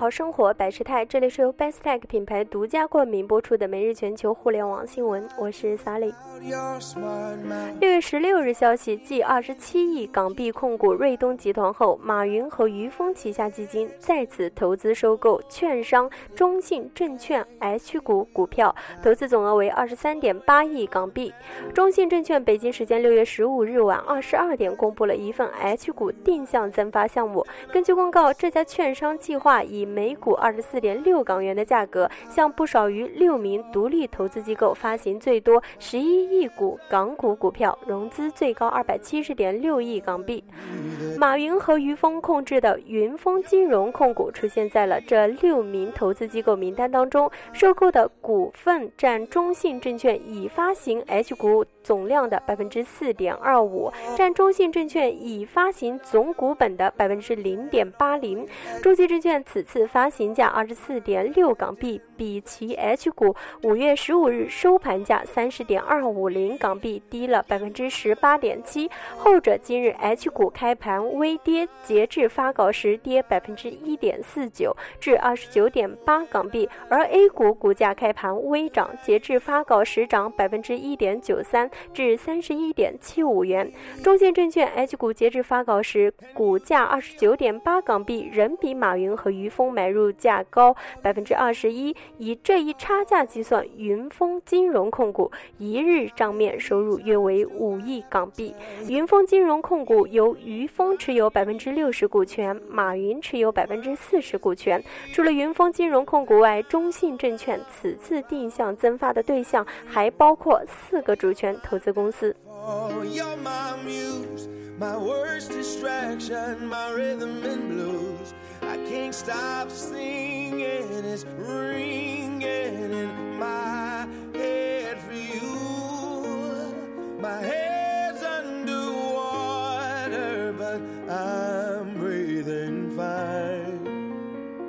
好生活百事态，这里是由 Bestech 品牌独家冠名播出的每日全球互联网新闻，我是 Sally。六月十六日消息，继二十七亿港币控股瑞东集团后，马云和余峰旗下基金再次投资收购券商中信证券 H 股股票，投资总额为二十三点八亿港币。中信证券北京时间六月十五日晚二十二点公布了一份 H 股定向增发项目。根据公告，这家券商计划以每股二十四点六港元的价格，向不少于六名独立投资机构发行最多十一亿股港股股票，融资最高二百七十点六亿港币。马云和余峰控制的云峰金融控股出现在了这六名投资机构名单当中，收购的股份占中信证券已发行 H 股总量的百分之四点二五，占中信证券已发行总股本的百分之零点八零。中信证券此次发行价二十四点六港币，比其 H 股五月十五日收盘价三十点二五零港币低了百分之十八点七。后者今日 H 股开盘微跌，截至发稿时跌百分之一点四九至二十九点八港币，而 A 股股价开盘微涨，截至发稿时涨百分之一点九三至三十一点七五元。中信证券 H 股截至发稿时股价二十九点八港币，仍比马云和于锋买入价高百分之二十一。以这一差价计算，云峰金融控股一日账面收入约为五亿港币。云峰金融控股由于峰持有百分之六十股权，马云持有百分之四十股权。除了云峰金融控股外，中信证券此次定向增发的对象还包括四个主权投资公司。my worst distraction, my rhythm and blues. I can't stop singing, it's ringing in my head for you. My head's underwater, but I'm breathing fine.